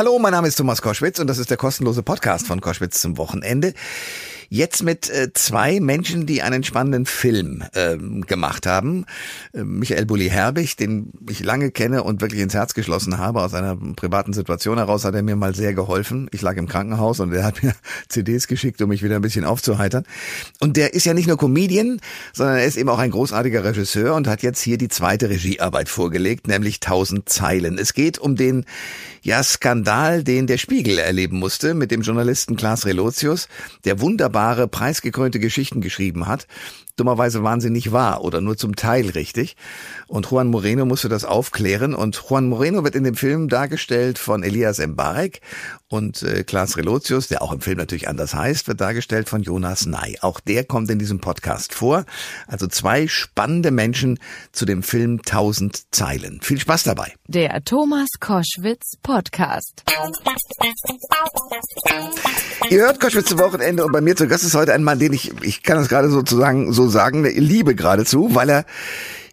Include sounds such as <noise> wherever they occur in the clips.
Hallo, mein Name ist Thomas Koschwitz und das ist der kostenlose Podcast von Koschwitz zum Wochenende. Jetzt mit äh, zwei Menschen, die einen spannenden Film äh, gemacht haben. Äh, Michael Bulli Herbig, den ich lange kenne und wirklich ins Herz geschlossen habe. Aus einer privaten Situation heraus hat er mir mal sehr geholfen. Ich lag im Krankenhaus und er hat <laughs> mir CDs geschickt, um mich wieder ein bisschen aufzuheitern. Und der ist ja nicht nur Comedian, sondern er ist eben auch ein großartiger Regisseur und hat jetzt hier die zweite Regiearbeit vorgelegt, nämlich Tausend Zeilen. Es geht um den ja, Skandal, den der Spiegel erleben musste mit dem Journalisten Klaas Relotius, der wunderbare, preisgekrönte Geschichten geschrieben hat. Dummerweise waren sie nicht wahr oder nur zum Teil richtig. Und Juan Moreno musste das aufklären. Und Juan Moreno wird in dem Film dargestellt von Elias Mbarek und äh, Klaas Relotius, der auch im Film natürlich anders heißt, wird dargestellt von Jonas Ney. Auch der kommt in diesem Podcast vor. Also zwei spannende Menschen zu dem Film Tausend Zeilen. Viel Spaß dabei. Der Thomas Koschwitz Podcast. Ihr hört Koschwitz zum Wochenende und bei mir zu Gast ist heute ein Mann, den ich, ich kann das gerade sozusagen so sagen, liebe geradezu, weil er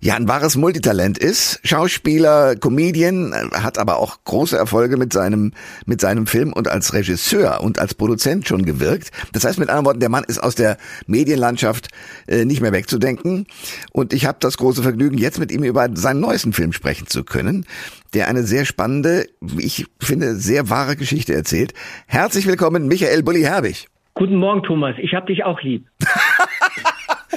ja ein wahres Multitalent ist. Schauspieler, Comedian, hat aber auch große Erfolge mit seinem, mit seinem Film und als Regisseur und als Produzent schon gewirkt. Das heißt mit anderen Worten, der Mann ist aus der Medienlandschaft äh, nicht mehr wegzudenken. Und ich habe das große Vergnügen, jetzt mit ihm über seinen neuesten Film sprechen zu können, der eine sehr spannende, ich finde, sehr wahre Geschichte erzählt. Herzlich willkommen, Michael Bulli-Herbig. Guten Morgen, Thomas. Ich hab dich auch lieb. <laughs>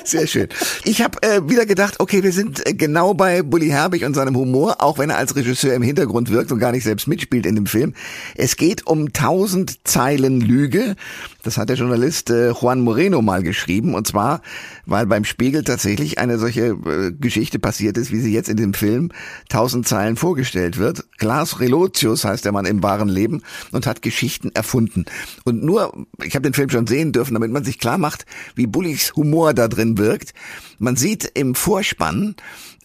Sehr schön. Ich habe äh, wieder gedacht, okay, wir sind äh, genau bei Bully Herbig und seinem Humor, auch wenn er als Regisseur im Hintergrund wirkt und gar nicht selbst mitspielt in dem Film. Es geht um tausend Zeilen Lüge. Das hat der Journalist äh, Juan Moreno mal geschrieben. Und zwar, weil beim Spiegel tatsächlich eine solche äh, Geschichte passiert ist, wie sie jetzt in dem Film tausend Zeilen vorgestellt wird. Klaas Relotius heißt der Mann im wahren Leben und hat Geschichten erfunden. Und nur, ich habe den Film schon sehen dürfen, damit man sich klar macht, wie Bullys Humor da drin wirkt. Man sieht im Vorspann,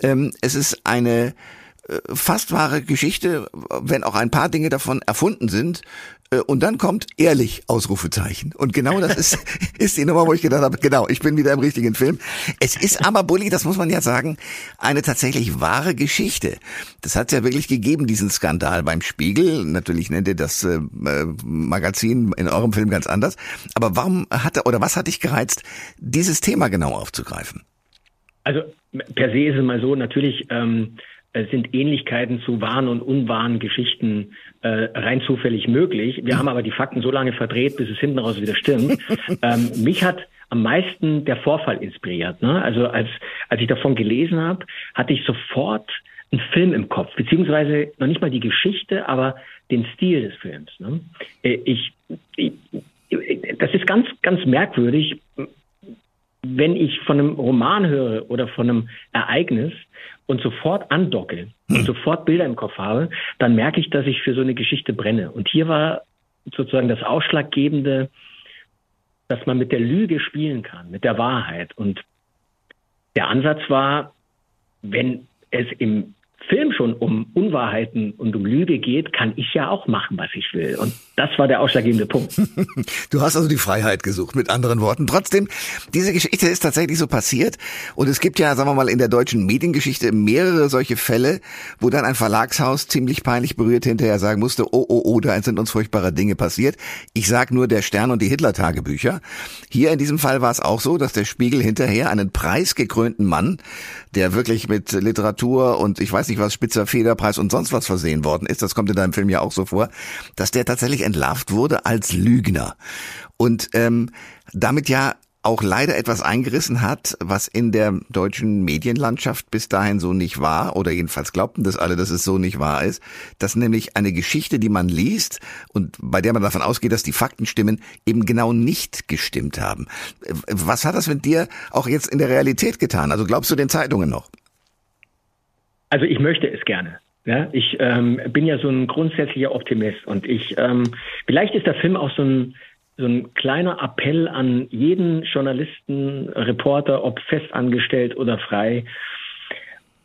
ähm, es ist eine äh, fast wahre Geschichte, wenn auch ein paar Dinge davon erfunden sind. Äh, und dann kommt ehrlich Ausrufezeichen. Und genau das ist, <laughs> ist die Nummer, wo ich gedacht habe, genau, ich bin wieder im richtigen Film. Es ist aber, Bulli, das muss man ja sagen, eine tatsächlich wahre Geschichte. Das hat es ja wirklich gegeben, diesen Skandal beim Spiegel. Natürlich nennt ihr das äh, Magazin in eurem Film ganz anders. Aber warum hat er, oder was hat dich gereizt, dieses Thema genau aufzugreifen? Also per se ist es mal so, natürlich ähm, sind Ähnlichkeiten zu wahren und unwahren Geschichten äh, rein zufällig möglich. Wir haben aber die Fakten so lange verdreht, bis es hinten raus wieder stimmt. <laughs> ähm, mich hat am meisten der Vorfall inspiriert. Ne? Also als, als ich davon gelesen habe, hatte ich sofort einen Film im Kopf, beziehungsweise noch nicht mal die Geschichte, aber den Stil des Films. Ne? Äh, ich, ich, das ist ganz, ganz merkwürdig, wenn ich von einem Roman höre oder von einem Ereignis und sofort andocke und hm. sofort Bilder im Kopf habe, dann merke ich, dass ich für so eine Geschichte brenne. Und hier war sozusagen das Ausschlaggebende, dass man mit der Lüge spielen kann, mit der Wahrheit. Und der Ansatz war, wenn es im Film schon um Unwahrheiten und um Lüge geht, kann ich ja auch machen, was ich will. Und das war der ausschlaggebende Punkt. <laughs> Du hast also die Freiheit gesucht, mit anderen Worten. Trotzdem, diese Geschichte ist tatsächlich so passiert. Und es gibt ja, sagen wir mal, in der deutschen Mediengeschichte mehrere solche Fälle, wo dann ein Verlagshaus ziemlich peinlich berührt hinterher sagen musste, oh, oh, oh, da sind uns furchtbare Dinge passiert. Ich sag nur der Stern und die Hitler-Tagebücher. Hier in diesem Fall war es auch so, dass der Spiegel hinterher einen preisgekrönten Mann, der wirklich mit Literatur und ich weiß nicht was, Spitzer Federpreis und sonst was versehen worden ist, das kommt in deinem Film ja auch so vor, dass der tatsächlich entlarvt wurde als Lügner. Und ähm, damit ja auch leider etwas eingerissen hat, was in der deutschen Medienlandschaft bis dahin so nicht war, oder jedenfalls glaubten das alle, dass es so nicht wahr ist, dass nämlich eine Geschichte, die man liest und bei der man davon ausgeht, dass die Fakten stimmen, eben genau nicht gestimmt haben. Was hat das mit dir auch jetzt in der Realität getan? Also glaubst du den Zeitungen noch? Also ich möchte es gerne. Ja, ich ähm, bin ja so ein grundsätzlicher Optimist und ich ähm, vielleicht ist der Film auch so ein so ein kleiner Appell an jeden Journalisten, Reporter, ob festangestellt oder frei,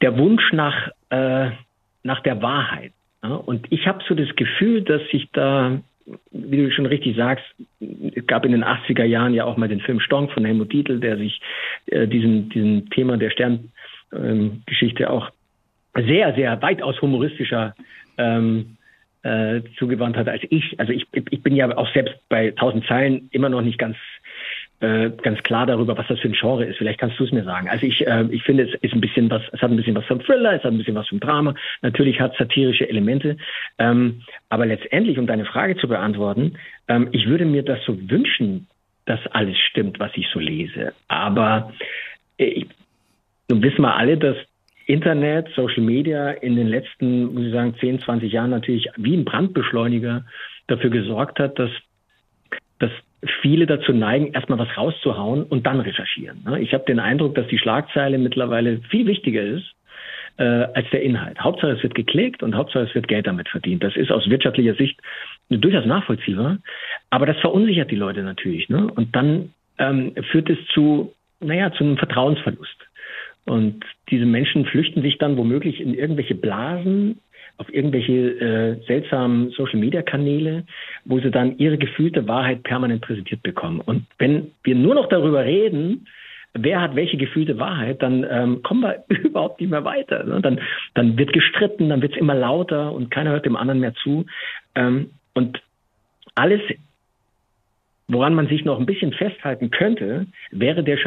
der Wunsch nach äh, nach der Wahrheit. Ja? Und ich habe so das Gefühl, dass sich da, wie du schon richtig sagst, es gab in den 80er Jahren ja auch mal den Film Stonk von Helmut Dietl, der sich äh, diesem diesem Thema der Sterngeschichte ähm, auch sehr, sehr weitaus humoristischer ähm, äh, zugewandt hat als ich. Also ich, ich bin ja auch selbst bei tausend Zeilen immer noch nicht ganz äh, ganz klar darüber, was das für ein Genre ist. Vielleicht kannst du es mir sagen. Also ich, äh, ich finde, es ist ein bisschen was, es hat ein bisschen was vom Thriller, es hat ein bisschen was vom Drama. Natürlich hat satirische Elemente. Ähm, aber letztendlich, um deine Frage zu beantworten, ähm, ich würde mir das so wünschen, dass alles stimmt, was ich so lese. Aber äh, ich, nun wissen wir alle, dass Internet, Social Media in den letzten, muss ich sagen, 10, 20 Jahren natürlich wie ein Brandbeschleuniger dafür gesorgt hat, dass, dass viele dazu neigen, erstmal was rauszuhauen und dann recherchieren. Ne? Ich habe den Eindruck, dass die Schlagzeile mittlerweile viel wichtiger ist äh, als der Inhalt. Hauptsache es wird geklickt und Hauptsache es wird Geld damit verdient. Das ist aus wirtschaftlicher Sicht durchaus nachvollziehbar, aber das verunsichert die Leute natürlich. Ne? Und dann ähm, führt es zu, naja, zu einem Vertrauensverlust. Und diese Menschen flüchten sich dann womöglich in irgendwelche Blasen, auf irgendwelche äh, seltsamen Social-Media-Kanäle, wo sie dann ihre gefühlte Wahrheit permanent präsentiert bekommen. Und wenn wir nur noch darüber reden, wer hat welche gefühlte Wahrheit, dann ähm, kommen wir <laughs> überhaupt nicht mehr weiter. Ne? Dann, dann wird gestritten, dann wird es immer lauter und keiner hört dem anderen mehr zu. Ähm, und alles, woran man sich noch ein bisschen festhalten könnte, wäre der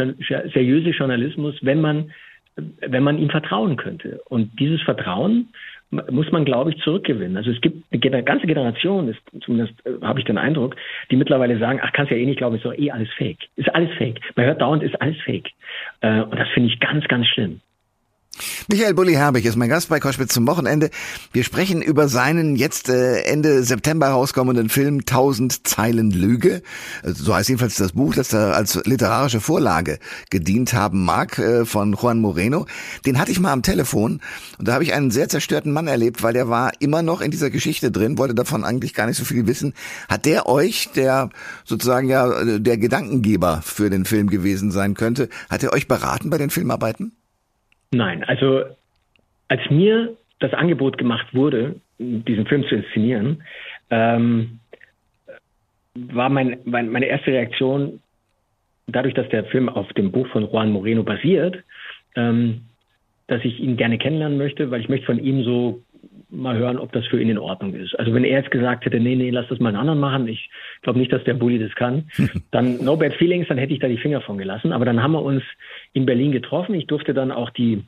seriöse Journalismus, wenn man wenn man ihm vertrauen könnte. Und dieses Vertrauen muss man, glaube ich, zurückgewinnen. Also es gibt eine ganze Generation, ist, zumindest äh, habe ich den Eindruck, die mittlerweile sagen, ach, kannst ja eh nicht glauben, ist doch eh alles fake. Ist alles fake. Man hört dauernd, ist alles fake. Äh, und das finde ich ganz, ganz schlimm. Michael Bulli Herbig ist mein Gast bei Koschwitz zum Wochenende. Wir sprechen über seinen jetzt äh, Ende September rauskommenden Film Tausend Zeilen Lüge. Also, so heißt jedenfalls das Buch, das da als literarische Vorlage gedient haben mag äh, von Juan Moreno. Den hatte ich mal am Telefon und da habe ich einen sehr zerstörten Mann erlebt, weil der war immer noch in dieser Geschichte drin, wollte davon eigentlich gar nicht so viel wissen. Hat der euch, der sozusagen ja der Gedankengeber für den Film gewesen sein könnte, hat er euch beraten bei den Filmarbeiten? Nein, also als mir das Angebot gemacht wurde, diesen Film zu inszenieren, ähm, war mein, mein, meine erste Reaktion, dadurch, dass der Film auf dem Buch von Juan Moreno basiert, ähm, dass ich ihn gerne kennenlernen möchte, weil ich möchte von ihm so mal hören, ob das für ihn in Ordnung ist. Also wenn er jetzt gesagt hätte, nee, nee, lass das mal einen anderen machen, ich glaube nicht, dass der Bulli das kann, <laughs> dann no bad feelings, dann hätte ich da die Finger von gelassen. Aber dann haben wir uns in Berlin getroffen. Ich durfte dann auch die,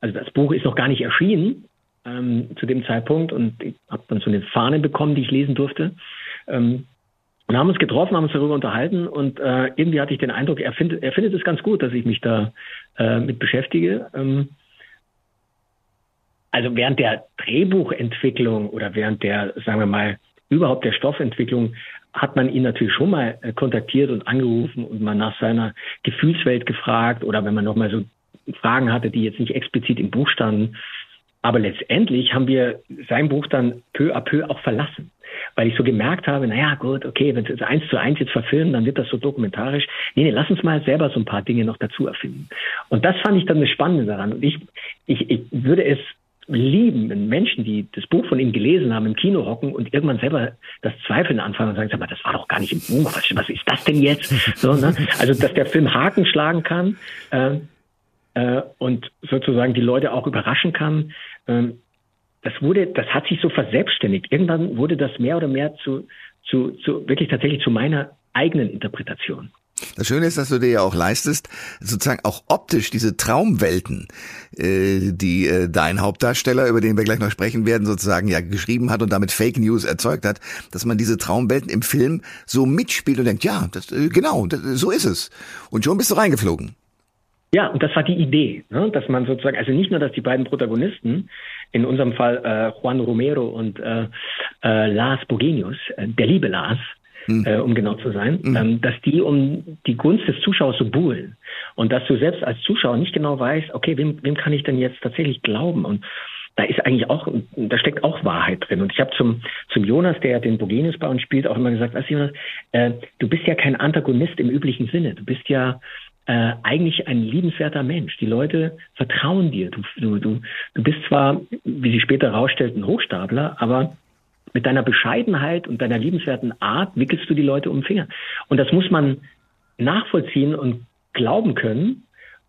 also das Buch ist noch gar nicht erschienen ähm, zu dem Zeitpunkt und ich habe dann so eine Fahne bekommen, die ich lesen durfte. Ähm, und haben uns getroffen, haben uns darüber unterhalten und äh, irgendwie hatte ich den Eindruck, er findet, er findet es ganz gut, dass ich mich da äh, mit beschäftige. Ähm, also während der Drehbuchentwicklung oder während der, sagen wir mal, überhaupt der Stoffentwicklung hat man ihn natürlich schon mal äh, kontaktiert und angerufen und mal nach seiner Gefühlswelt gefragt oder wenn man nochmal so Fragen hatte, die jetzt nicht explizit im Buch standen. Aber letztendlich haben wir sein Buch dann peu à peu auch verlassen, weil ich so gemerkt habe, naja, gut, okay, wenn es eins zu eins jetzt verfilmen, dann wird das so dokumentarisch. Nee, nee, lass uns mal selber so ein paar Dinge noch dazu erfinden. Und das fand ich dann das Spannende daran. Und ich, ich, ich würde es lieben, Menschen, die das Buch von ihm gelesen haben, im Kino hocken und irgendwann selber das Zweifeln anfangen und sagen, sag mal, das war doch gar nicht im Buch, was, was ist das denn jetzt? <laughs> So, ne? Also, dass der Film Haken schlagen kann äh, äh, und sozusagen die Leute auch überraschen kann, äh, das wurde, das hat sich so verselbstständigt. Irgendwann wurde das mehr oder mehr zu, zu, zu wirklich tatsächlich zu meiner eigenen Interpretation. Das Schöne ist, dass du dir ja auch leistest, sozusagen auch optisch diese Traumwelten, äh, die äh, dein Hauptdarsteller, über den wir gleich noch sprechen werden, sozusagen ja geschrieben hat und damit Fake News erzeugt hat, dass man diese Traumwelten im Film so mitspielt und denkt, ja, das, äh, genau, das, so ist es. Und schon bist du reingeflogen. Ja, und das war die Idee, ne? dass man sozusagen, also nicht nur, dass die beiden Protagonisten, in unserem Fall äh, Juan Romero und äh, äh, Lars Bogenius, äh, der liebe Lars, mhm. äh, um genau zu sein, mhm. ähm, dass die um die Gunst des Zuschauers so buhlen und dass du selbst als Zuschauer nicht genau weißt, okay, wem, wem kann ich denn jetzt tatsächlich glauben? Und da ist eigentlich auch, da steckt auch Wahrheit drin. Und ich habe zum, zum Jonas, der den Bogenius bei uns spielt, auch immer gesagt, weißt du, Jonas, äh, du bist ja kein Antagonist im üblichen Sinne. Du bist ja äh, eigentlich ein liebenswerter Mensch. Die Leute vertrauen dir. Du, du, du, du bist zwar, wie sie später herausstellt, ein Hochstapler, aber mit deiner Bescheidenheit und deiner liebenswerten Art wickelst du die Leute um den Finger. Und das muss man nachvollziehen und glauben können,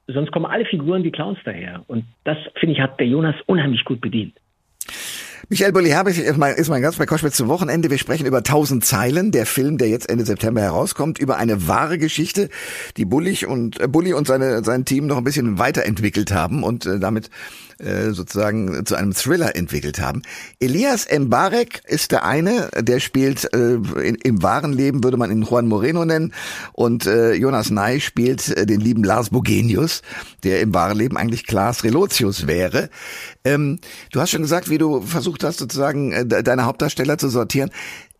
sonst kommen alle Figuren wie Clowns daher. Und das, finde ich, hat der Jonas unheimlich gut bedient. Michael Bulli-Herbig ist mein, ist mein Gast bei Koschwitz zum Wochenende. Wir sprechen über 1000 Zeilen, der Film, der jetzt Ende September herauskommt, über eine wahre Geschichte, die Bullig und, äh, Bulli und seine, sein Team noch ein bisschen weiterentwickelt haben und äh, damit äh, sozusagen zu einem Thriller entwickelt haben. Elias Mbarek ist der eine, der spielt äh, in, im wahren Leben würde man ihn Juan Moreno nennen und äh, Jonas Ney spielt äh, den lieben Lars Bogenius, der im wahren Leben eigentlich Klaas Relotius wäre. Ähm, du hast schon gesagt, wie du versucht hast, sozusagen äh, deine Hauptdarsteller zu sortieren.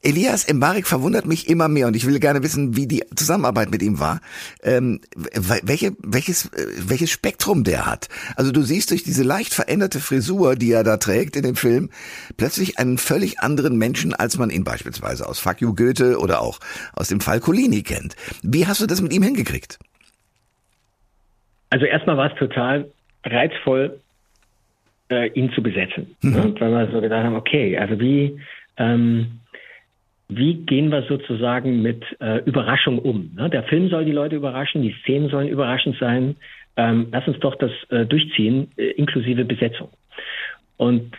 Elias Mbarek verwundert mich immer mehr und ich will gerne wissen, wie die Zusammenarbeit mit ihm war. Ähm, welche, welches, äh, welches Spektrum der hat. Also du siehst durch diese leicht veränderte Frisur, die er da trägt in dem Film, plötzlich einen völlig anderen Menschen, als man ihn beispielsweise aus Fuck You Goethe oder auch aus dem Fall Colini kennt. Wie hast du das mit ihm hingekriegt? Also erstmal war es total reizvoll, äh, ihn zu besetzen. Mhm. Ne? Weil wir so gedacht haben, okay, also wie, ähm, wie gehen wir sozusagen mit äh, Überraschung um? Ne? Der Film soll die Leute überraschen, die Szenen sollen überraschend sein. Ähm, lass uns doch das äh, durchziehen, äh, inklusive Besetzung. Und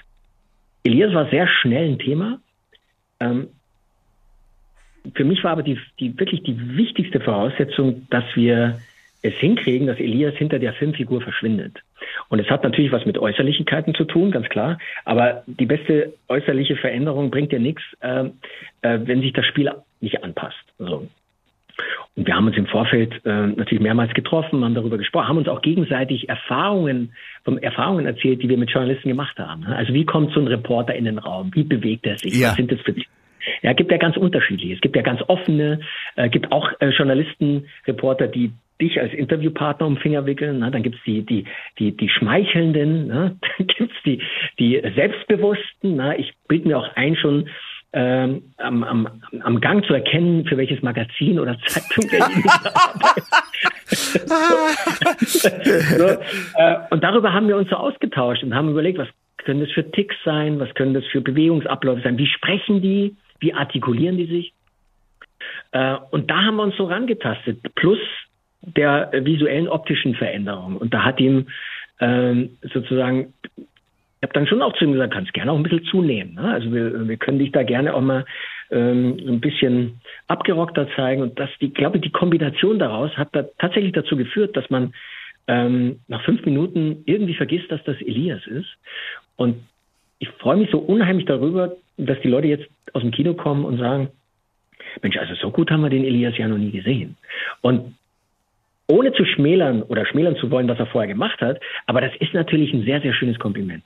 Elias war sehr schnell ein Thema. Ähm, für mich war aber die, die wirklich die wichtigste Voraussetzung, dass wir es hinkriegen, dass Elias hinter der Filmfigur verschwindet. Und es hat natürlich was mit Äußerlichkeiten zu tun, ganz klar. Aber die beste äußerliche Veränderung bringt ja nichts, äh, äh, wenn sich das Spiel nicht anpasst. So. Und wir haben uns im Vorfeld äh, natürlich mehrmals getroffen, haben darüber gesprochen, haben uns auch gegenseitig Erfahrungen, von Erfahrungen erzählt, die wir mit Journalisten gemacht haben. Also wie kommt so ein Reporter in den Raum? Wie bewegt er sich? Ja. Was sind das für ja, gibt ja ganz unterschiedliche. Es gibt ja ganz offene, äh, gibt auch äh, Journalisten, Reporter, die dich als Interviewpartner um Finger wickeln. Ne? Dann gibt's die, die, die, die Schmeichelnden, ne? <laughs> dann gibt's die, die Selbstbewussten. Ne? Ich bilde mir auch ein, schon ähm, am, am, am Gang zu erkennen, für welches Magazin oder Zeitung derjenige <laughs> arbeitet. <laughs> so, äh, und darüber haben wir uns so ausgetauscht und haben überlegt, was können das für Ticks sein, was können das für Bewegungsabläufe sein, wie sprechen die, wie artikulieren die sich. Äh, und da haben wir uns so rangetastet. Plus der visuellen optischen Veränderung. Und da hat ihm ähm, sozusagen, ich habe dann schon auch zu ihm gesagt, kannst gerne auch ein bisschen zunehmen. Ne? Also wir, wir können dich da gerne auch mal ähm, ein bisschen abgerockter zeigen. Und das, die, glaube die Kombination daraus hat da tatsächlich dazu geführt, dass man ähm, nach fünf Minuten irgendwie vergisst, dass das Elias ist. Und ich freue mich so unheimlich darüber, dass die Leute jetzt aus dem Kino kommen und sagen, Mensch, also so gut haben wir den Elias ja noch nie gesehen. Und ohne zu schmälern oder schmälern zu wollen, was er vorher gemacht hat. Aber das ist natürlich ein sehr, sehr schönes Kompliment.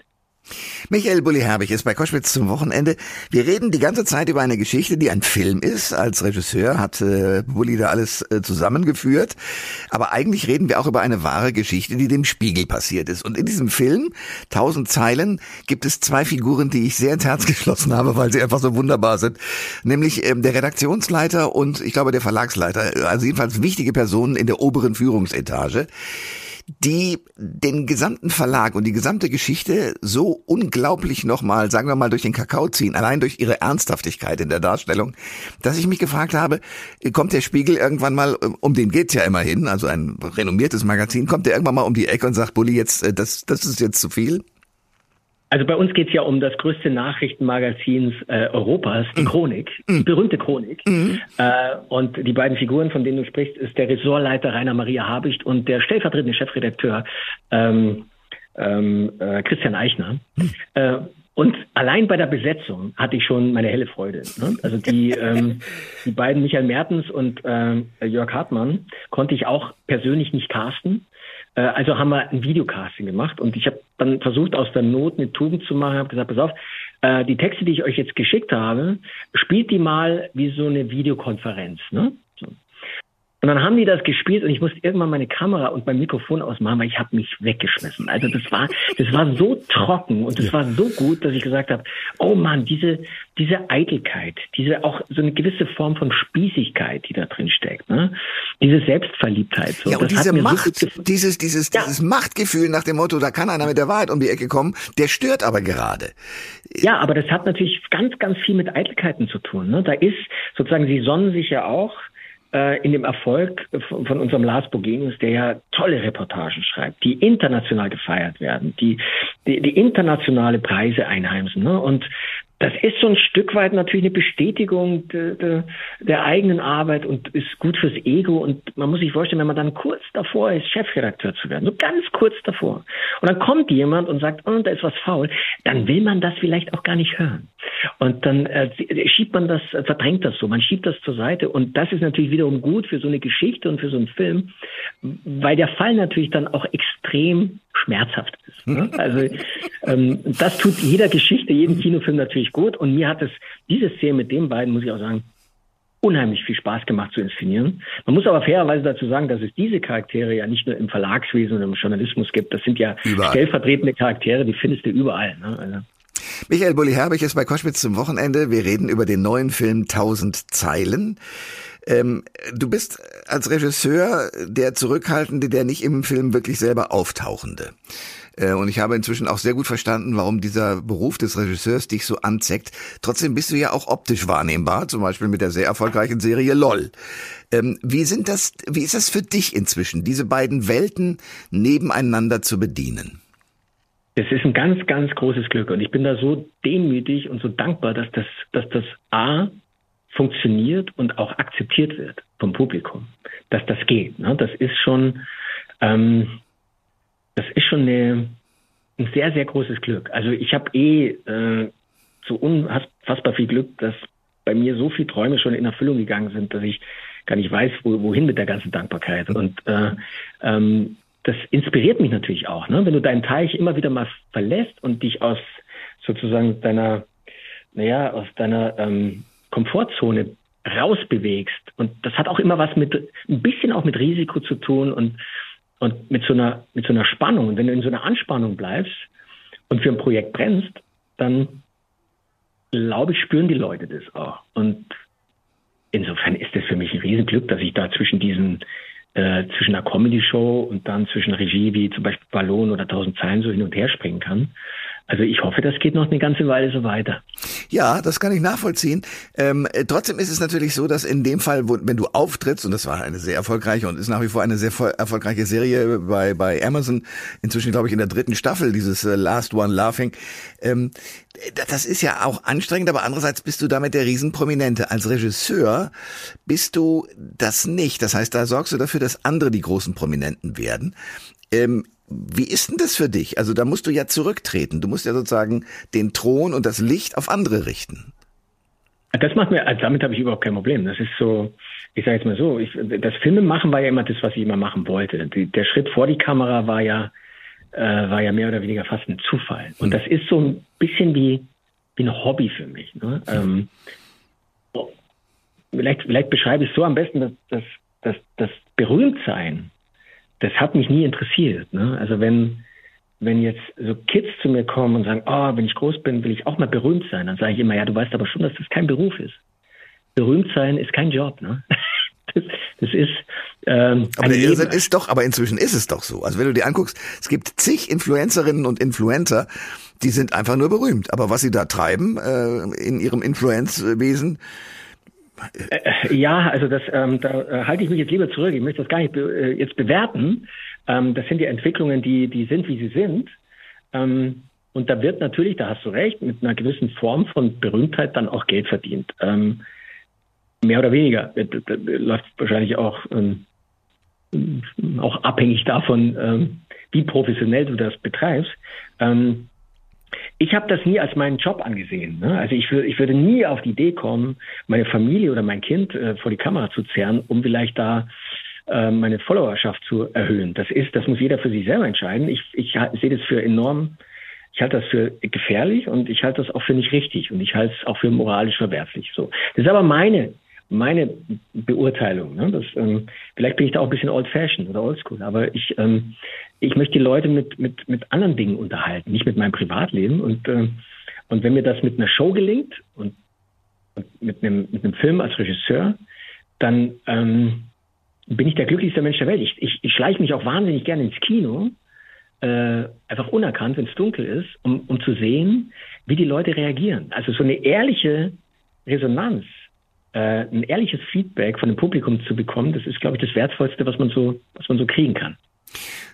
Michael Bulli-Herbig ist bei Koschwitz zum Wochenende. Wir reden die ganze Zeit über eine Geschichte, die ein Film ist. Als Regisseur hat äh, Bulli da alles äh, zusammengeführt. Aber eigentlich reden wir auch über eine wahre Geschichte, die dem Spiegel passiert ist. Und in diesem Film, tausend Zeilen, gibt es zwei Figuren, die ich sehr ins Herz geschlossen habe, weil sie einfach so wunderbar sind. Nämlich ähm, der Redaktionsleiter und ich glaube der Verlagsleiter. Also jedenfalls wichtige Personen in der oberen Führungsetage die den gesamten Verlag und die gesamte Geschichte so unglaublich nochmal, sagen wir mal, durch den Kakao ziehen, allein durch ihre Ernsthaftigkeit in der Darstellung, dass ich mich gefragt habe, kommt der Spiegel irgendwann mal, um den geht's ja immerhin, also ein renommiertes Magazin, kommt der irgendwann mal um die Ecke und sagt, Bulli, jetzt, äh, das, das ist jetzt zu viel? Also bei uns geht es ja um das größte Nachrichtenmagazins äh, Europas, die mm. Chronik, die berühmte Chronik. Mm. Äh, und die beiden Figuren, von denen du sprichst, ist der Ressortleiter Rainer Maria Habicht und der stellvertretende Chefredakteur ähm, ähm, äh, Christian Eichner. Mm. Äh, und allein bei der Besetzung hatte ich schon meine helle Freude. Ne? Also die, ähm, die beiden Michael Mertens und ähm, Jörg Hartmann konnte ich auch persönlich nicht casten. Äh, also haben wir ein Videocasting gemacht und ich habe dann versucht, aus der Not eine Tugend zu machen, habe gesagt, pass auf, äh, die Texte, die ich euch jetzt geschickt habe, spielt die mal wie so eine Videokonferenz. Ne? Und dann haben die das gespielt und ich musste irgendwann meine Kamera und mein Mikrofon ausmachen, weil ich habe mich weggeschmissen. Also das war, das war so trocken und das war so gut, dass ich gesagt habe, oh Mann, diese, diese Eitelkeit, diese auch so eine gewisse Form von Spießigkeit, die da drin steckt, ne? diese Selbstverliebtheit. So, ja, und diese Macht, so dieses, dieses, ja. dieses Machtgefühl nach dem Motto, da kann einer mit der Wahrheit um die Ecke kommen, der stört aber gerade. Ja, aber das hat natürlich ganz, ganz viel mit Eitelkeiten zu tun. Ne? Da ist sozusagen, sie sonnen sich ja auch äh, in dem Erfolg von, von unserem Lars Bogenius, der ja tolle Reportagen schreibt, die international gefeiert werden, die, die, die internationale Preise einheimsen. Ne? Und das ist so ein Stück weit natürlich eine Bestätigung de, de, der eigenen Arbeit und ist gut fürs Ego. Und man muss sich vorstellen, wenn man dann kurz davor ist, Chefredakteur zu werden, so ganz kurz davor, und dann kommt jemand und sagt, oh, da ist was faul, dann will man das vielleicht auch gar nicht hören. Und dann äh, schiebt man das, verdrängt das so, man schiebt das zur Seite. Und das ist natürlich wiederum gut für so eine Geschichte und für so einen Film, weil der Fall natürlich dann auch extrem schmerzhaft ist. Ne? <laughs> Also ähm, das tut jeder Geschichte, jedem Kinofilm natürlich gut. Und mir hat es diese Szene mit den beiden, muss ich auch sagen, unheimlich viel Spaß gemacht zu inszenieren. Man muss aber fairerweise dazu sagen, dass es diese Charaktere ja nicht nur im Verlagswesen und im Journalismus gibt. Das sind ja überall. stellvertretende Charaktere, die findest du überall. Ne? Also. Michael Bulli-Herbig ist bei Koschwitz zum Wochenende. Wir reden über den neuen Film Tausend Zeilen. Ähm, du bist als Regisseur der Zurückhaltende, der nicht im Film wirklich selber auftauchende. Äh, und ich habe inzwischen auch sehr gut verstanden, warum dieser Beruf des Regisseurs dich so anzeckt. Trotzdem bist du ja auch optisch wahrnehmbar, zum Beispiel mit der sehr erfolgreichen Serie LOL. Ähm, wie sind das, wie ist das für dich inzwischen, diese beiden Welten nebeneinander zu bedienen? Das ist ein ganz, ganz großes Glück und ich bin da so demütig und so dankbar, dass das, dass das A funktioniert und auch akzeptiert wird vom Publikum, dass das geht. Ne? Das ist schon, ähm, das ist schon eine, ein sehr, sehr großes Glück. Also ich habe eh äh, so unfassbar viel Glück, dass bei mir so viele Träume schon in Erfüllung gegangen sind, dass ich gar nicht weiß, wo, wohin mit der ganzen Dankbarkeit. Und äh, ähm, das inspiriert mich natürlich auch. Ne? Wenn du deinen Teich immer wieder mal verlässt und dich aus sozusagen deiner, naja, aus deiner ähm, Komfortzone rausbewegst. Und das hat auch immer was mit, ein bisschen auch mit Risiko zu tun und und mit so einer, mit so einer Spannung, und wenn du in so einer Anspannung bleibst und für ein Projekt brennst, dann glaube ich, spüren die Leute das auch. Und insofern ist das für mich ein Riesenglück, dass ich da zwischen diesen, äh, zwischen einer Comedy-Show und dann zwischen Regie wie zum Beispiel Ballon oder Tausend Zeilen so hin und her springen kann. Also ich hoffe, das geht noch eine ganze Weile so weiter. Ja, das kann ich nachvollziehen. Ähm, trotzdem ist es natürlich so, dass in dem Fall, wo, wenn du auftrittst, und das war eine sehr erfolgreiche und ist nach wie vor eine sehr erfolgreiche Serie bei, bei Amazon, inzwischen glaube ich in der dritten Staffel, dieses äh, Last One Laughing, ähm, das ist ja auch anstrengend, aber andererseits bist du damit der Riesenprominente. Als Regisseur bist du das nicht. Das heißt, da sorgst du dafür, dass andere die großen Prominenten werden. Ähm, wie ist denn das für dich? Also da musst du ja zurücktreten. Du musst ja sozusagen den Thron und das Licht auf andere richten. Das macht mir, also damit habe ich überhaupt kein Problem. Das ist so, ich sage jetzt mal so, ich, das Filmemachen war ja immer das, was ich immer machen wollte. Die, der Schritt vor die Kamera war ja, äh, war ja mehr oder weniger fast ein Zufall. Und das ist so ein bisschen wie, wie ein Hobby für mich. Ne? Ähm, vielleicht, vielleicht beschreibe ich es so am besten, dass, dass, dass das Berühmtsein das hat mich nie interessiert. Ne? Also wenn, wenn jetzt so Kids zu mir kommen und sagen, oh, wenn ich groß bin, will ich auch mal berühmt sein, dann sage ich immer, ja, du weißt aber schon, dass das kein Beruf ist. Berühmt sein ist kein Job, ne? <laughs> Das, ist. Ähm, aber der Irrsinn ist doch, aber inzwischen ist es doch so. Also wenn du dir anguckst, es gibt zig Influencerinnen und Influencer, die sind einfach nur berühmt. Aber was sie da treiben äh, in ihrem Influenzwesen, äh, ja, also das, ähm, da äh, halte ich mich jetzt lieber zurück. Ich möchte das gar nicht be äh, jetzt bewerten. Ähm, das sind die Entwicklungen, die, die sind, wie sie sind. Ähm, und da wird natürlich, da hast du recht, mit einer gewissen Form von Berühmtheit dann auch Geld verdient. Ähm, mehr oder weniger. Das, das läuft wahrscheinlich auch, ähm, auch abhängig davon, ähm, wie professionell du das betreibst. Ähm, ich habe das nie als meinen Job angesehen. Ne? Also ich, ich würde nie auf die Idee kommen, meine Familie oder mein Kind äh, vor die Kamera zu zerren, um vielleicht da äh, meine Followerschaft zu erhöhen. Das ist, das muss jeder für sich selber entscheiden. Ich, ich sehe das für enorm, ich halte das für gefährlich und ich halte das auch für nicht richtig und ich halte es auch für moralisch verwerflich. So, das ist aber meine meine Beurteilung. Ne? Das, ähm, vielleicht bin ich da auch ein bisschen old-fashioned oder oldschool, aber ich, ähm, ich möchte die Leute mit, mit, mit anderen Dingen unterhalten, nicht mit meinem Privatleben. Und, äh, und wenn mir das mit einer Show gelingt und, und mit, einem, mit einem Film als Regisseur, dann ähm, bin ich der glücklichste Mensch der Welt. Ich, ich, ich schleiche mich auch wahnsinnig gerne ins Kino, äh, einfach unerkannt, wenn es dunkel ist, um, um zu sehen, wie die Leute reagieren. Also so eine ehrliche Resonanz äh, ein ehrliches Feedback von dem Publikum zu bekommen, das ist, glaube ich, das Wertvollste, was man so, was man so kriegen kann.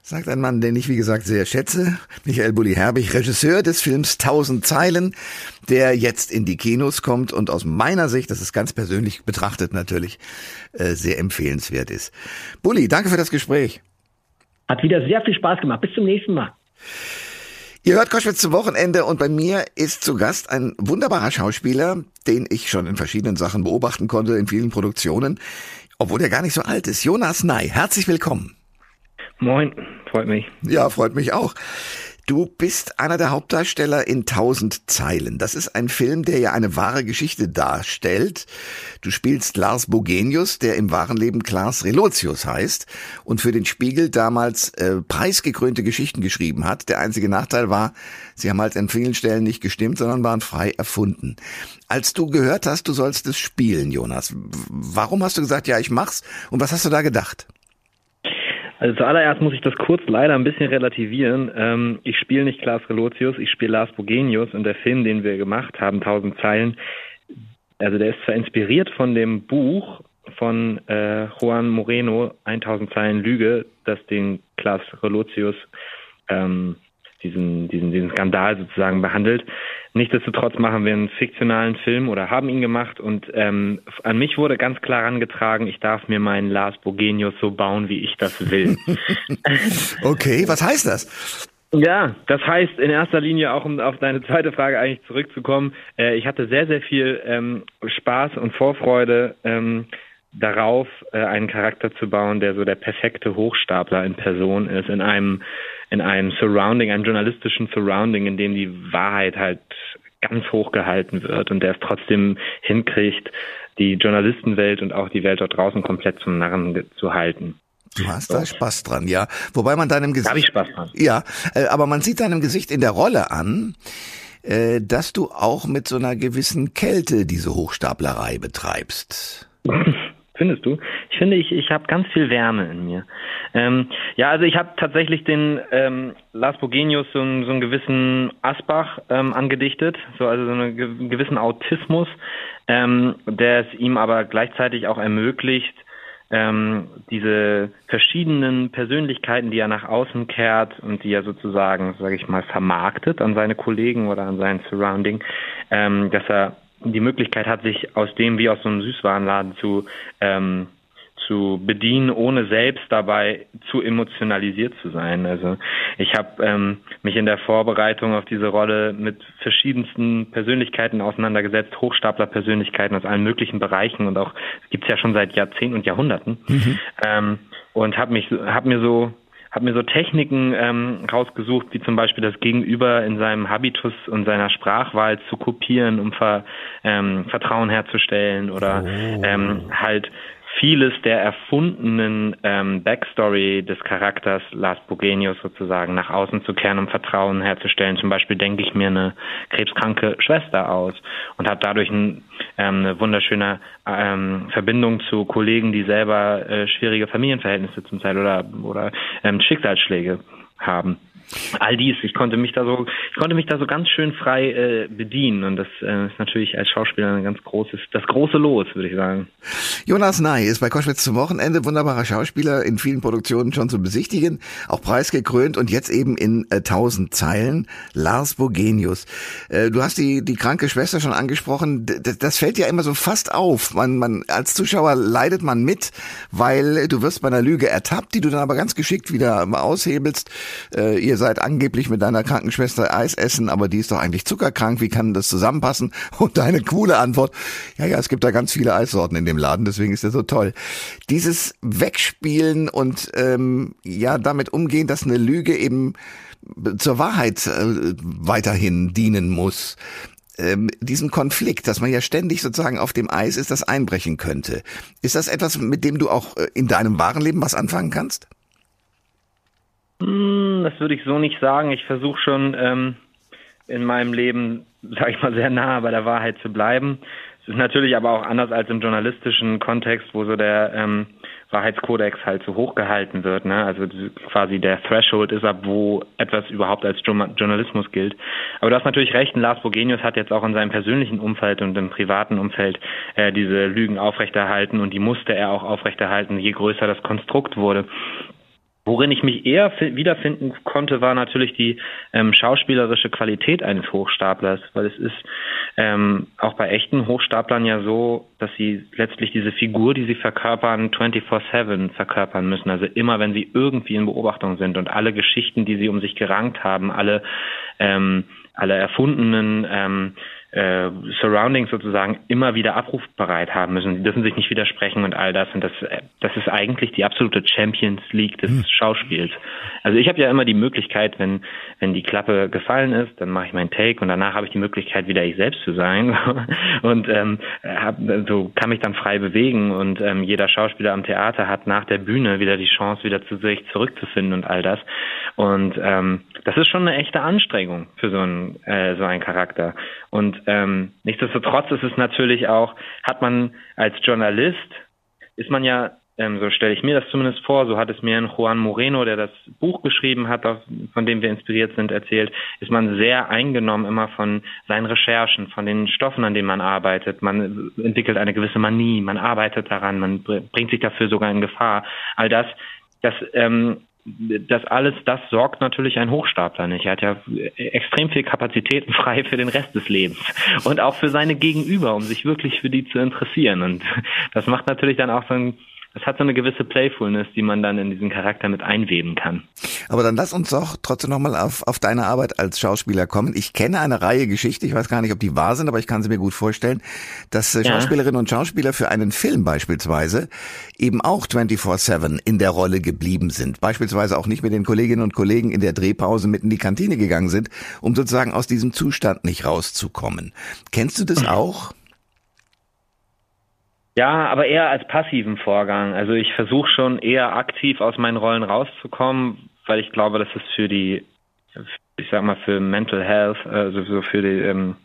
Sagt ein Mann, den ich wie gesagt sehr schätze, Michael Bulli Herbig, Regisseur des Films Tausend Zeilen, der jetzt in die Kinos kommt und aus meiner Sicht, das ist ganz persönlich betrachtet natürlich, äh, sehr empfehlenswert ist. Bulli, danke für das Gespräch. Hat wieder sehr viel Spaß gemacht. Bis zum nächsten Mal. Ihr hört Koschwitz zum Wochenende und bei mir ist zu Gast ein wunderbarer Schauspieler, den ich schon in verschiedenen Sachen beobachten konnte, in vielen Produktionen, obwohl er gar nicht so alt ist. Jonas Ney, herzlich willkommen. Moin, freut mich. Ja, freut mich auch. Du bist einer der Hauptdarsteller in Tausend Zeilen. Das ist ein Film, der ja eine wahre Geschichte darstellt. Du spielst Lars Bogenius, der im wahren Leben Klaas Relotius heißt und für den Spiegel damals äh, preisgekrönte Geschichten geschrieben hat. Der einzige Nachteil war, sie haben halt an vielen Stellen nicht gestimmt, sondern waren frei erfunden. Als du gehört hast, du sollst es spielen, Jonas, warum hast du gesagt, ja, ich mach's und was hast du da gedacht? Also zuallererst muss ich das kurz leider ein bisschen relativieren. Ähm, ich spiele nicht Klaas Relotius, ich spiele Lars Bogenius und der Film, den wir gemacht haben, Tausend Zeilen, also der ist zwar inspiriert von dem Buch von äh, Juan Moreno, 1000 Zeilen Lüge, das den Klaas Relotius ähm, diesen, diesen, diesen Skandal sozusagen behandelt. Nichtsdestotrotz machen wir einen fiktionalen Film oder haben ihn gemacht und ähm, an mich wurde ganz klar herangetragen, ich darf mir meinen Lars Bogenius so bauen, wie ich das will. <laughs> okay, was heißt das? Ja, das heißt in erster Linie auch, um auf deine zweite Frage eigentlich zurückzukommen, äh, ich hatte sehr, sehr viel ähm, Spaß und Vorfreude ähm, darauf, äh, einen Charakter zu bauen, der so der perfekte Hochstapler in Person ist, in einem in einem Surrounding, einem journalistischen Surrounding, in dem die Wahrheit halt ganz hoch gehalten wird und der es trotzdem hinkriegt, die Journalistenwelt und auch die Welt dort draußen komplett zum Narren zu halten. Du hast da Spaß dran, ja. Wobei man deinem Gesicht. Da habe ich Spaß dran. Ja, äh, aber man sieht deinem Gesicht in der Rolle an, äh, dass du auch mit so einer gewissen Kälte diese Hochstaplerei betreibst. <laughs> Findest du? Ich finde, ich, ich habe ganz viel Wärme in mir. Ähm, ja, also ich habe tatsächlich den ähm, Lars Bogenius so, einen, so einen gewissen Asbach ähm, angedichtet, so also so einen gewissen Autismus, ähm, der es ihm aber gleichzeitig auch ermöglicht, ähm, diese verschiedenen Persönlichkeiten, die er nach außen kehrt und die er sozusagen, sage ich mal, vermarktet an seine Kollegen oder an sein Surrounding, ähm, dass er die Möglichkeit hat, sich aus dem wie aus so einem Süßwarenladen zu ähm, zu bedienen, ohne selbst dabei zu emotionalisiert zu sein. Also ich habe ähm, mich in der Vorbereitung auf diese Rolle mit verschiedensten Persönlichkeiten auseinandergesetzt, Hochstapler-Persönlichkeiten aus allen möglichen Bereichen und auch gibt's ja schon seit Jahrzehnten und Jahrhunderten mhm. ähm, und habe mich habe mir so habe mir so Techniken ähm, rausgesucht, wie zum Beispiel das Gegenüber in seinem Habitus und seiner Sprachwahl zu kopieren, um Ver, ähm, Vertrauen herzustellen oder oh. ähm, halt vieles der erfundenen ähm, Backstory des Charakters Lars Bogenius sozusagen nach außen zu kehren, um Vertrauen herzustellen. Zum Beispiel denke ich mir eine krebskranke Schwester aus und habe dadurch ein, ähm, eine wunderschöne ähm, Verbindung zu Kollegen, die selber äh, schwierige Familienverhältnisse zum Teil oder, oder ähm, Schicksalsschläge haben all dies. Ich konnte mich da so, ich konnte mich da so ganz schön frei äh, bedienen und das äh, ist natürlich als Schauspieler ein ganz großes, das große Los, würde ich sagen. Jonas Ney ist bei Koschwitz zum Wochenende wunderbarer Schauspieler in vielen Produktionen schon zu besichtigen, auch preisgekrönt und jetzt eben in äh, tausend Zeilen. Lars Bogenius. Äh, du hast die die kranke Schwester schon angesprochen. D das fällt ja immer so fast auf. Man man als Zuschauer leidet man mit, weil du wirst bei einer Lüge ertappt, die du dann aber ganz geschickt wieder aushebelst. Äh, ihr seid angeblich mit deiner Krankenschwester Eis essen, aber die ist doch eigentlich zuckerkrank. Wie kann das zusammenpassen? <laughs> Und deine coole Antwort, ja, ja, es gibt da ganz viele Eissorten in dem Laden, deswegen ist er so toll. Dieses Wegspielen und ähm, ja, damit umgehen, dass eine Lüge eben zur Wahrheit äh, weiterhin dienen muss. Ähm, diesen Konflikt, dass man ja ständig sozusagen auf dem Eis ist, das einbrechen könnte. Ist das etwas, mit dem du auch äh, in deinem wahren Leben was anfangen kannst? Hm, das würde ich so nicht sagen. Ich versuche schon ähm, in meinem Leben, sage ich mal, sehr nah bei der Wahrheit zu bleiben. Ist natürlich aber auch anders als im journalistischen Kontext, wo so der, ähm, Wahrheitskodex halt so hoch gehalten wird. Ne? Also quasi der Threshold ist ab, wo etwas überhaupt als Journalismus gilt. Aber du hast natürlich recht, Lars Bogenius hat jetzt auch in seinem persönlichen Umfeld und im privaten Umfeld äh, diese Lügen aufrechterhalten und die musste er auch aufrechterhalten, je größer das Konstrukt wurde. Worin ich mich eher wiederfinden konnte, war natürlich die ähm, schauspielerische Qualität eines Hochstaplers, weil es ist ähm, auch bei echten Hochstaplern ja so, dass sie letztlich diese Figur, die sie verkörpern, 24-7 verkörpern müssen. Also immer, wenn sie irgendwie in Beobachtung sind und alle Geschichten, die sie um sich gerankt haben, alle, ähm, alle erfundenen ähm, äh, Surroundings sozusagen immer wieder abrufbereit haben müssen. Die dürfen sich nicht widersprechen und all das. Und das, äh, das ist eigentlich die absolute Champions League des hm. Schauspiels. Also ich habe ja immer die Möglichkeit, wenn, wenn die Klappe gefallen ist, dann mache ich meinen Take und danach habe ich die Möglichkeit, wieder ich selbst zu sein. <laughs> und ähm, hab, so kann mich dann frei bewegen. Und ähm, jeder Schauspieler am Theater hat nach der Bühne wieder die Chance, wieder zu sich zurückzufinden und all das. Und ähm, das ist schon eine echte Anstrengung für so einen, äh, so einen Charakter. Und ähm, nichtsdestotrotz ist es natürlich auch, hat man als Journalist, ist man ja, ähm, so stelle ich mir das zumindest vor, so hat es mir ein Juan Moreno, der das Buch geschrieben hat, von dem wir inspiriert sind, erzählt, ist man sehr eingenommen immer von seinen Recherchen, von den Stoffen, an denen man arbeitet. Man entwickelt eine gewisse Manie, man arbeitet daran, man bringt sich dafür sogar in Gefahr. All das das ähm, das alles, das sorgt natürlich ein Hochstapler nicht. Er hat ja extrem viel Kapazitäten <laughs> frei für den Rest des Lebens und auch für seine Gegenüber, um sich wirklich für die zu interessieren. Und das macht natürlich dann auch so ein es hat so eine gewisse Playfulness, die man dann in diesen Charakter mit einweben kann. Aber dann lass uns doch trotzdem nochmal auf, auf deine Arbeit als Schauspieler kommen. Ich kenne eine Reihe Geschichte, ich weiß gar nicht, ob die wahr sind, aber ich kann sie mir gut vorstellen, dass äh, ja. Schauspielerinnen und Schauspieler für einen Film beispielsweise eben auch 24-7 in der Rolle geblieben sind. Beispielsweise auch nicht mit den Kolleginnen und Kollegen in der Drehpause mit in die Kantine gegangen sind, um sozusagen aus diesem Zustand nicht rauszukommen. Kennst du das auch? Ja, aber eher als passiven Vorgang. Also ich versuche schon eher aktiv aus meinen Rollen rauszukommen, weil ich glaube, dass es für die, ich sag mal, für Mental Health, also für die ähm,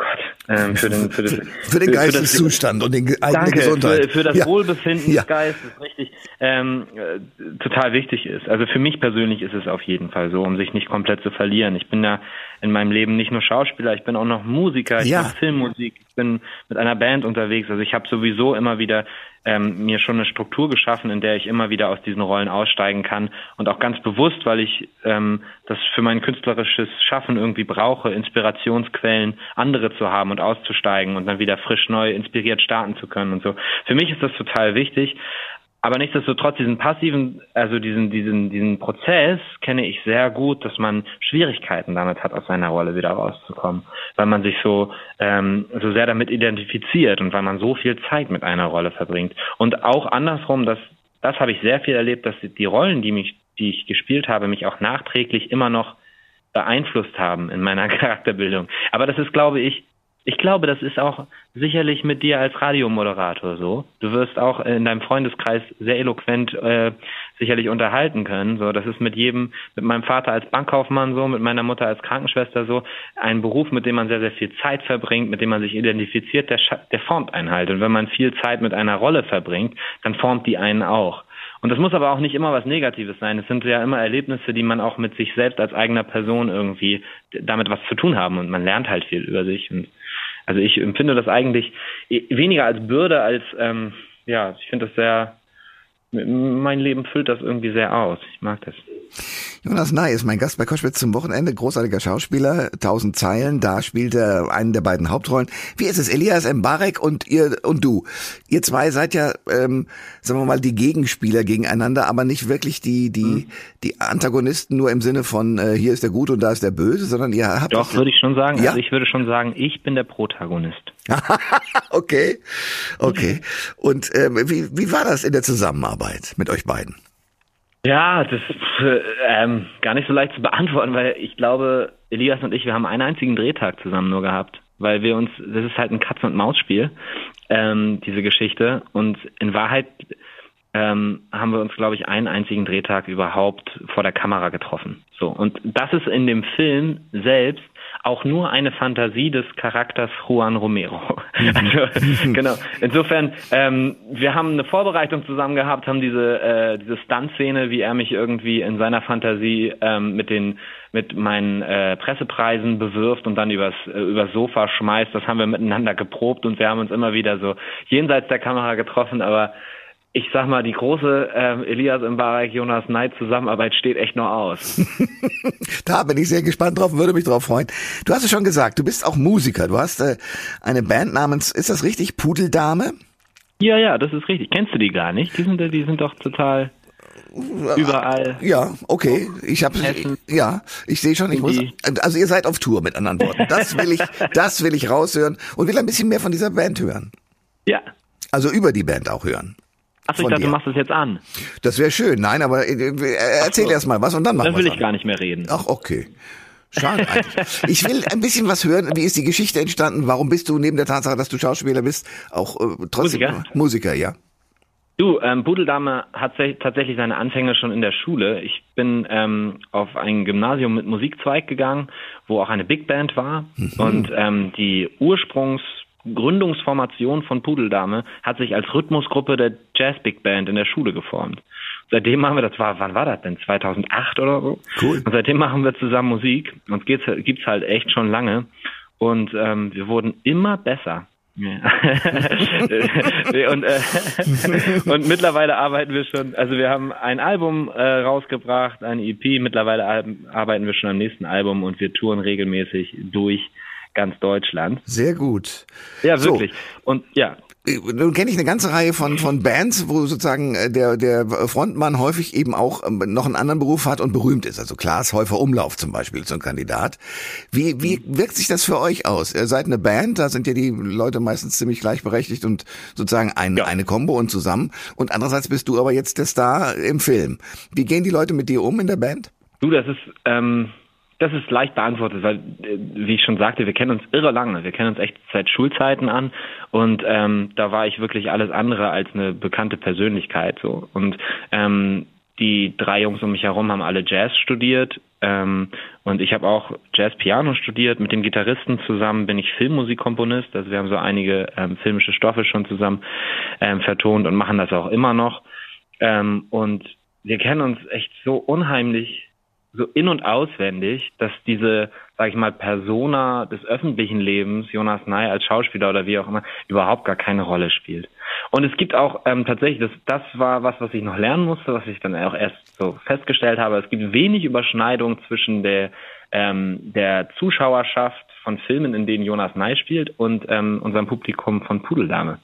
Gott, ähm, für den, für, das, für den Geisteszustand und den eigene danke, Gesundheit. Für, für das ja. Wohlbefinden ja. des Geistes, richtig, ähm, äh, total wichtig ist. Also für mich persönlich ist es auf jeden Fall so, um sich nicht komplett zu verlieren. Ich bin ja in meinem Leben nicht nur Schauspieler, ich bin auch noch Musiker, ich ja. mache Filmmusik, ich bin mit einer Band unterwegs. Also ich habe sowieso immer wieder ähm, mir schon eine Struktur geschaffen, in der ich immer wieder aus diesen Rollen aussteigen kann und auch ganz bewusst, weil ich ähm, das für mein künstlerisches Schaffen irgendwie brauche, Inspirationsquellen andere zu haben und auszusteigen und dann wieder frisch neu inspiriert starten zu können und so. Für mich ist das total wichtig. Aber nichtsdestotrotz diesen passiven, also diesen, diesen, diesen Prozess kenne ich sehr gut, dass man Schwierigkeiten damit hat, aus seiner Rolle wieder rauszukommen, weil man sich so, ähm, so sehr damit identifiziert und weil man so viel Zeit mit einer Rolle verbringt. Und auch andersrum, das, das habe ich sehr viel erlebt, dass die Rollen, die mich, die ich gespielt habe, mich auch nachträglich immer noch beeinflusst haben in meiner <laughs> Charakterbildung. Aber das ist, glaube ich, ich glaube, das ist auch sicherlich mit dir als Radiomoderator so. Du wirst auch in deinem Freundeskreis sehr eloquent äh, sicherlich unterhalten können. So, das ist mit jedem, mit meinem Vater als Bankkaufmann so, mit meiner Mutter als Krankenschwester so, ein Beruf, mit dem man sehr, sehr viel Zeit verbringt, mit dem man sich identifiziert, der, der formt einen halt. Und wenn man viel Zeit mit einer Rolle verbringt, dann formt die einen auch. Und das muss aber auch nicht immer was Negatives sein. Es sind ja immer Erlebnisse, die man auch mit sich selbst als eigener Person irgendwie damit was zu tun haben und man lernt halt viel über sich. Und also ich empfinde das eigentlich weniger als Bürde als ähm, ja, ich finde das sehr mein Leben füllt das irgendwie sehr aus. Ich mag das. Jonas Ney ist mein Gast bei Koschwitz zum Wochenende. Großartiger Schauspieler, tausend Zeilen. Da spielt er einen der beiden Hauptrollen. Wie ist es? Elias Mbarek und ihr und du. Ihr zwei seid ja, ähm, sagen wir mal, die Gegenspieler gegeneinander, aber nicht wirklich die die mhm. die Antagonisten nur im Sinne von äh, hier ist der Gute und da ist der Böse, sondern ihr habt. Doch würde ich schon sagen. Ja? Also ich würde schon sagen, ich bin der Protagonist. <laughs> okay, okay. Und ähm, wie wie war das in der Zusammenarbeit mit euch beiden? Ja, das ist äh, ähm, gar nicht so leicht zu beantworten, weil ich glaube, Elias und ich, wir haben einen einzigen Drehtag zusammen nur gehabt, weil wir uns, das ist halt ein Katz- und Maus-Spiel, ähm, diese Geschichte. Und in Wahrheit ähm, haben wir uns, glaube ich, einen einzigen Drehtag überhaupt vor der Kamera getroffen. So und das ist in dem Film selbst auch nur eine Fantasie des Charakters Juan Romero. <laughs> also, <laughs> genau. Insofern, ähm, wir haben eine Vorbereitung zusammen gehabt, haben diese, äh, diese Stunt-Szene, wie er mich irgendwie in seiner Fantasie ähm, mit den mit meinen äh, Pressepreisen bewirft und dann übers, äh, übers Sofa schmeißt. Das haben wir miteinander geprobt und wir haben uns immer wieder so jenseits der Kamera getroffen, aber ich sag mal, die große äh, Elias Mbarek, Jonas Neid Zusammenarbeit steht echt noch aus. <laughs> da bin ich sehr gespannt drauf, würde mich drauf freuen. Du hast es schon gesagt, du bist auch Musiker. Du hast äh, eine Band namens, ist das richtig, Pudeldame? Ja, ja, das ist richtig. Kennst du die gar nicht? Die sind, die sind doch total überall. Ja, okay. Ich habe ja, ich sehe schon, ich muss also ihr seid auf Tour mit anderen Worten. Das will ich <laughs> das will ich raushören und will ein bisschen mehr von dieser Band hören. Ja. Also über die Band auch hören. Achso, ich dachte, dir. du machst das jetzt an. Das wäre schön. Nein, aber äh, äh erzähl so. erst mal was und dann machen wir Dann will ich an. gar nicht mehr reden. Ach, okay. Schade eigentlich. Ich will ein bisschen was hören. Wie ist die Geschichte entstanden? Warum bist du neben der Tatsache, dass du Schauspieler bist, auch äh, trotzdem Musiker, Musiker ja? Du, ähm, Budeldame hat tatsächlich seine Anfänge schon in der Schule. Ich bin ähm, auf ein Gymnasium mit Musikzweig gegangen, wo auch eine Big Band war. Mhm. Und ähm, die Ursprungs Gründungsformation von Pudeldame hat sich als Rhythmusgruppe der Jazz Big Band in der Schule geformt. Seitdem machen wir, das war, wann war das denn? 2008 oder so? Cool. Und seitdem machen wir zusammen Musik. Uns geht's, gibt's halt echt schon lange. Und ähm, wir wurden immer besser. <laughs> Und, äh, und mittlerweile arbeiten wir schon, also wir haben ein Album äh, rausgebracht, ein EP, mittlerweile arbeiten wir schon am nächsten Album und wir touren regelmäßig durch ganz Deutschland. Sehr gut. Ja, wirklich. So. Und ja. Nun kenne ich eine ganze Reihe von, von Bands, wo sozusagen äh, der, der Frontmann häufig eben auch ähm, noch einen anderen Beruf hat und berühmt ist. Also Klaas Häufer Umlauf zum Beispiel, so ein Kandidat. Wie, wie wirkt sich das für euch aus? Ihr seid eine Band, da sind ja die Leute meistens ziemlich gleichberechtigt und sozusagen ein, ja. eine Combo und zusammen. Und andererseits bist du aber jetzt der Star im Film. Wie gehen die Leute mit dir um in der Band? Du, das ist, ähm, das ist leicht beantwortet, weil, äh, wie ich schon sagte, wir kennen uns irre lange. Wir kennen uns echt seit Schulzeiten an und ähm, da war ich wirklich alles andere als eine bekannte Persönlichkeit. So und ähm, die drei Jungs um mich herum haben alle Jazz studiert ähm, und ich habe auch Jazz-Piano studiert. Mit dem Gitarristen zusammen bin ich Filmmusikkomponist. Also wir haben so einige ähm, filmische Stoffe schon zusammen ähm, vertont und machen das auch immer noch. Ähm, und wir kennen uns echt so unheimlich so in- und auswendig, dass diese, sag ich mal, Persona des öffentlichen Lebens, Jonas Ney als Schauspieler oder wie auch immer, überhaupt gar keine Rolle spielt. Und es gibt auch ähm, tatsächlich, das, das war was, was ich noch lernen musste, was ich dann auch erst so festgestellt habe, es gibt wenig Überschneidung zwischen der, ähm, der Zuschauerschaft von Filmen, in denen Jonas Ney spielt und ähm, unserem Publikum von Pudeldame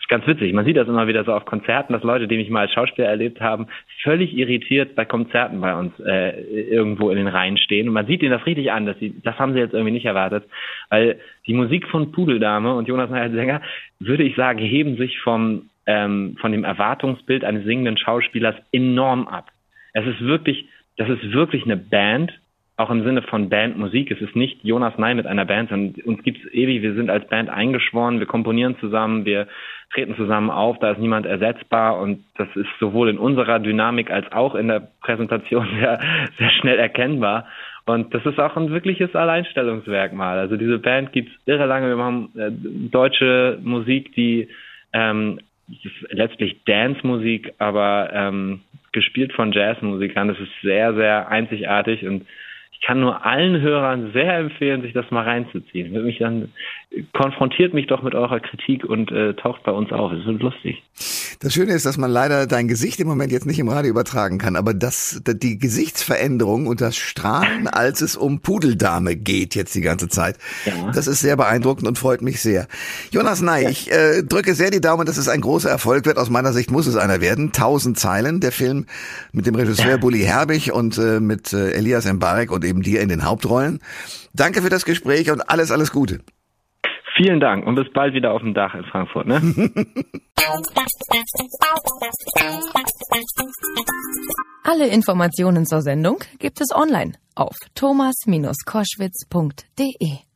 ist ganz witzig. Man sieht das immer wieder so auf Konzerten, dass Leute, die mich mal als Schauspieler erlebt haben, völlig irritiert bei Konzerten bei uns äh, irgendwo in den Reihen stehen. Und man sieht ihnen das richtig an, dass sie, das haben sie jetzt irgendwie nicht erwartet. Weil die Musik von Pudeldame und Jonas Meyer Sänger, würde ich sagen, heben sich vom, ähm, von dem Erwartungsbild eines singenden Schauspielers enorm ab. Es ist wirklich, das ist wirklich eine Band, auch im Sinne von Bandmusik. Es ist nicht Jonas Ney mit einer Band, sondern uns gibt's ewig. Wir sind als Band eingeschworen, wir komponieren zusammen, wir treten zusammen auf, da ist niemand ersetzbar und das ist sowohl in unserer Dynamik als auch in der Präsentation <laughs> sehr, sehr schnell erkennbar. Und das ist auch ein wirkliches Alleinstellungsmerkmal. Also diese Band gibt's irre lange. Wir machen äh, deutsche Musik, die ähm, letztlich Dance-Musik, aber ähm, gespielt von Jazzmusikern. Das ist sehr, sehr einzigartig und ich kann nur allen Hörern sehr empfehlen, sich das mal reinzuziehen. Mich dann konfrontiert mich doch mit eurer Kritik und äh, taucht bei uns auf. Es wird lustig. Das Schöne ist, dass man leider dein Gesicht im Moment jetzt nicht im Radio übertragen kann, aber das, die Gesichtsveränderung und das Strahlen, <laughs> als es um Pudeldame geht jetzt die ganze Zeit, ja. das ist sehr beeindruckend und freut mich sehr. Jonas Ney, ja. ich äh, drücke sehr die Daumen, dass es ein großer Erfolg wird. Aus meiner Sicht muss es einer werden. Tausend Zeilen, der Film mit dem Regisseur ja. Bully Herbig und äh, mit äh, Elias Mbarek und eben dir in den Hauptrollen. Danke für das Gespräch und alles, alles Gute. Vielen Dank und bis bald wieder auf dem Dach in Frankfurt. Ne? <laughs> Alle Informationen zur Sendung gibt es online auf thomas-koschwitz.de.